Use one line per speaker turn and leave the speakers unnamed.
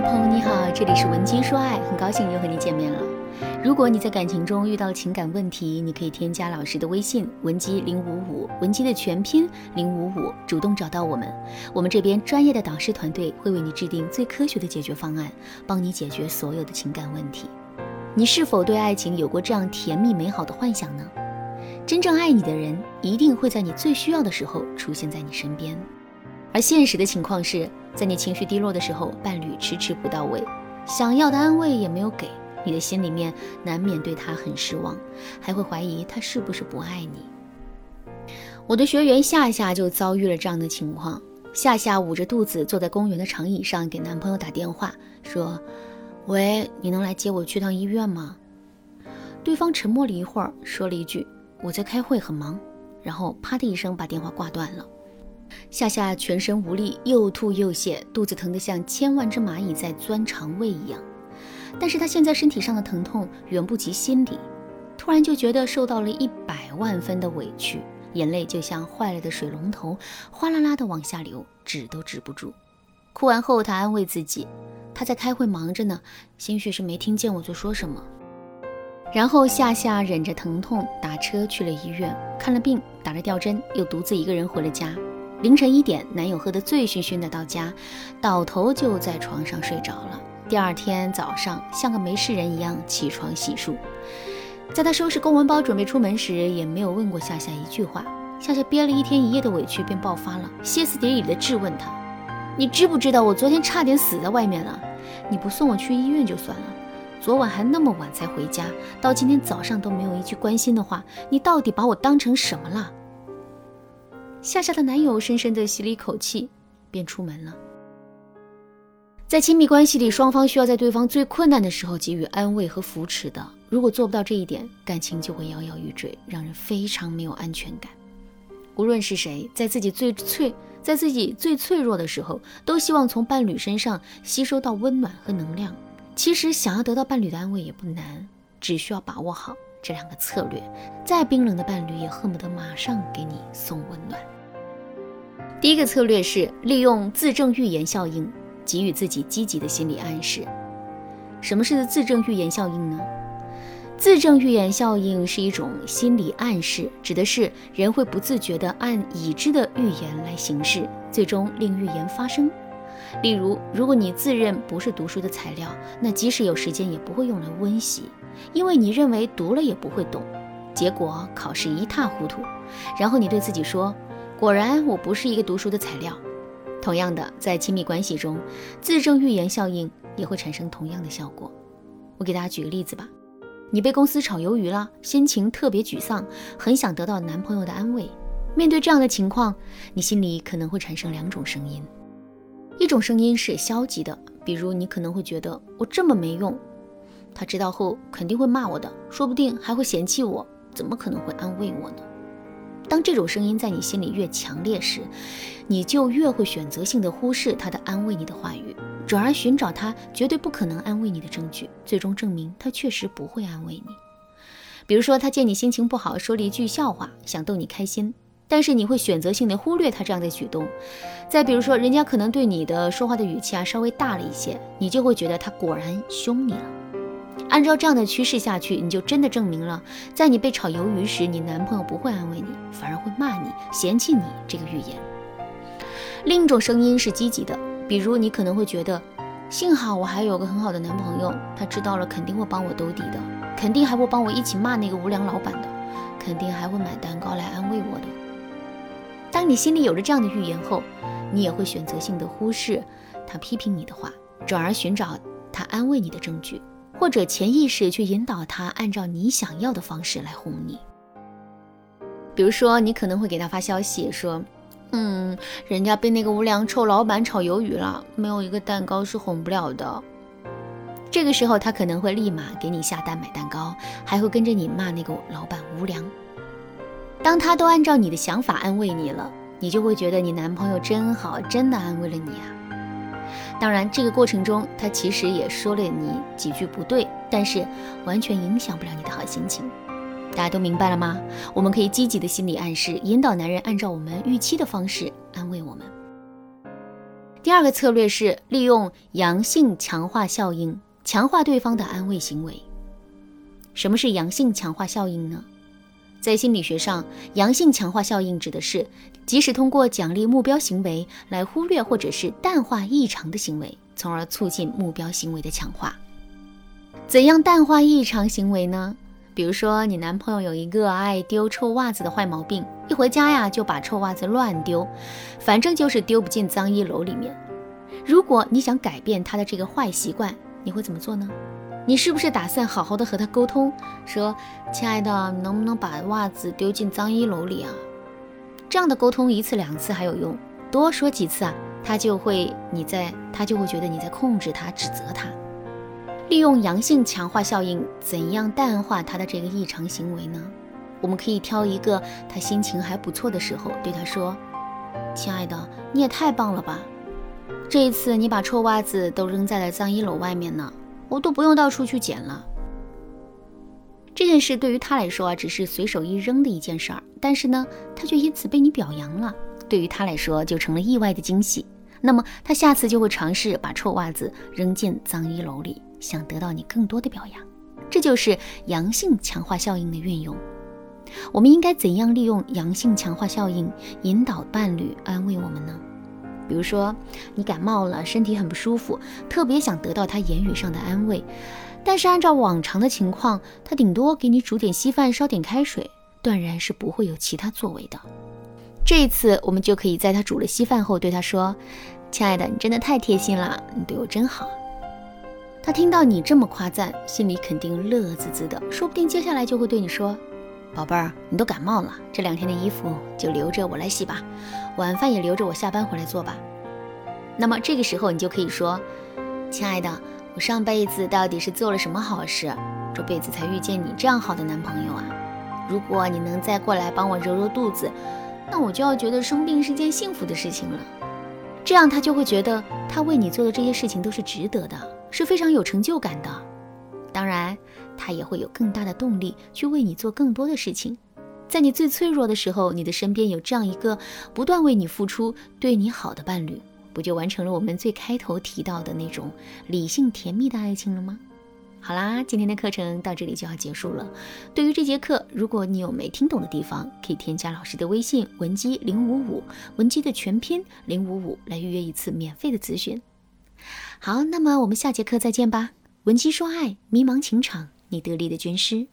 朋友你好，这里是文姬说爱，很高兴又和你见面了。如果你在感情中遇到情感问题，你可以添加老师的微信文姬零五五，文姬的全拼零五五，主动找到我们，我们这边专业的导师团队会为你制定最科学的解决方案，帮你解决所有的情感问题。你是否对爱情有过这样甜蜜美好的幻想呢？真正爱你的人一定会在你最需要的时候出现在你身边，而现实的情况是，在你情绪低落的时候，伴侣迟迟不到位，想要的安慰也没有给。你的心里面难免对他很失望，还会怀疑他是不是不爱你。我的学员夏夏就遭遇了这样的情况。夏夏捂着肚子坐在公园的长椅上，给男朋友打电话说：“喂，你能来接我去趟医院吗？”对方沉默了一会儿，说了一句：“我在开会，很忙。”然后啪的一声把电话挂断了。夏夏全身无力，又吐又泻，肚子疼得像千万只蚂蚁在钻肠胃一样。但是她现在身体上的疼痛远不及心里，突然就觉得受到了一百万分的委屈，眼泪就像坏了的水龙头，哗啦啦的往下流，止都止不住。哭完后，她安慰自己，他在开会忙着呢，兴许是没听见我在说什么。然后夏夏忍着疼痛打车去了医院，看了病，打了吊针，又独自一个人回了家。凌晨一点，男友喝得醉醺醺的到家，倒头就在床上睡着了。第二天早上，像个没事人一样起床洗漱。在他收拾公文包准备出门时，也没有问过夏夏一句话。夏夏憋了一天一夜的委屈便爆发了，歇斯底里的质问他：“你知不知道我昨天差点死在外面了？你不送我去医院就算了，昨晚还那么晚才回家，到今天早上都没有一句关心的话，你到底把我当成什么了？”夏夏的男友深深地吸了一口气，便出门了。在亲密关系里，双方需要在对方最困难的时候给予安慰和扶持的。如果做不到这一点，感情就会摇摇欲坠，让人非常没有安全感。无论是谁，在自己最脆、在自己最脆弱的时候，都希望从伴侣身上吸收到温暖和能量。其实，想要得到伴侣的安慰也不难，只需要把握好这两个策略，再冰冷的伴侣也恨不得马上给你送温暖。第一个策略是利用自证预言效应。给予自己积极的心理暗示。什么是自证预言效应呢？自证预言效应是一种心理暗示，指的是人会不自觉地按已知的预言来行事，最终令预言发生。例如，如果你自认不是读书的材料，那即使有时间也不会用来温习，因为你认为读了也不会懂，结果考试一塌糊涂。然后你对自己说：“果然，我不是一个读书的材料。”同样的，在亲密关系中，自证预言效应也会产生同样的效果。我给大家举个例子吧：你被公司炒鱿鱼了，心情特别沮丧，很想得到男朋友的安慰。面对这样的情况，你心里可能会产生两种声音：一种声音是消极的，比如你可能会觉得我这么没用，他知道后肯定会骂我的，说不定还会嫌弃我，怎么可能会安慰我呢？当这种声音在你心里越强烈时，你就越会选择性的忽视他的安慰你的话语，转而寻找他绝对不可能安慰你的证据，最终证明他确实不会安慰你。比如说，他见你心情不好，说了一句笑话，想逗你开心，但是你会选择性的忽略他这样的举动。再比如说，人家可能对你的说话的语气啊稍微大了一些，你就会觉得他果然凶你了。按照这样的趋势下去，你就真的证明了，在你被炒鱿鱼时，你男朋友不会安慰你，反而会骂你、嫌弃你。这个预言。另一种声音是积极的，比如你可能会觉得，幸好我还有个很好的男朋友，他知道了肯定会帮我兜底的，肯定还会帮我一起骂那个无良老板的，肯定还会买蛋糕来安慰我的。当你心里有了这样的预言后，你也会选择性的忽视他批评你的话，转而寻找他安慰你的证据。或者潜意识去引导他按照你想要的方式来哄你。比如说，你可能会给他发消息说：“嗯，人家被那个无良臭老板炒鱿鱼了，没有一个蛋糕是哄不了的。”这个时候，他可能会立马给你下单买蛋糕，还会跟着你骂那个老板无良。当他都按照你的想法安慰你了，你就会觉得你男朋友真好，真的安慰了你啊。当然，这个过程中他其实也说了你几句不对，但是完全影响不了你的好心情。大家都明白了吗？我们可以积极的心理暗示，引导男人按照我们预期的方式安慰我们。第二个策略是利用阳性强化效应，强化对方的安慰行为。什么是阳性强化效应呢？在心理学上，阳性强化效应指的是，即使通过奖励目标行为来忽略或者是淡化异常的行为，从而促进目标行为的强化。怎样淡化异常行为呢？比如说，你男朋友有一个爱丢臭袜子的坏毛病，一回家呀就把臭袜子乱丢，反正就是丢不进脏衣篓里面。如果你想改变他的这个坏习惯，你会怎么做呢？你是不是打算好好的和他沟通，说，亲爱的，能不能把袜子丢进脏衣篓里啊？这样的沟通一次两次还有用，多说几次啊，他就会你在，他就会觉得你在控制他，指责他。利用阳性强化效应，怎样淡化他的这个异常行为呢？我们可以挑一个他心情还不错的时候，对他说：“亲爱的，你也太棒了吧！这一次你把臭袜子都扔在了脏衣篓外面呢，我都不用到处去捡了。”这件事对于他来说啊，只是随手一扔的一件事儿，但是呢，他却因此被你表扬了，对于他来说就成了意外的惊喜。那么他下次就会尝试把臭袜子扔进脏衣篓里。想得到你更多的表扬，这就是阳性强化效应的运用。我们应该怎样利用阳性强化效应引导伴侣安慰我们呢？比如说，你感冒了，身体很不舒服，特别想得到他言语上的安慰，但是按照往常的情况，他顶多给你煮点稀饭，烧点开水，断然是不会有其他作为的。这一次，我们就可以在他煮了稀饭后对他说：“亲爱的，你真的太贴心了，你对我真好。”他听到你这么夸赞，心里肯定乐滋滋的，说不定接下来就会对你说：“宝贝儿，你都感冒了，这两天的衣服就留着我来洗吧，晚饭也留着我下班回来做吧。”那么这个时候你就可以说：“亲爱的，我上辈子到底是做了什么好事，这辈子才遇见你这样好的男朋友啊？如果你能再过来帮我揉揉肚子，那我就要觉得生病是件幸福的事情了。这样他就会觉得他为你做的这些事情都是值得的。”是非常有成就感的，当然，他也会有更大的动力去为你做更多的事情。在你最脆弱的时候，你的身边有这样一个不断为你付出、对你好的伴侣，不就完成了我们最开头提到的那种理性甜蜜的爱情了吗？好啦，今天的课程到这里就要结束了。对于这节课，如果你有没听懂的地方，可以添加老师的微信文姬零五五，文姬的全拼零五五，来预约一次免费的咨询。好，那么我们下节课再见吧。文姬说爱，迷茫情场，你得力的军师。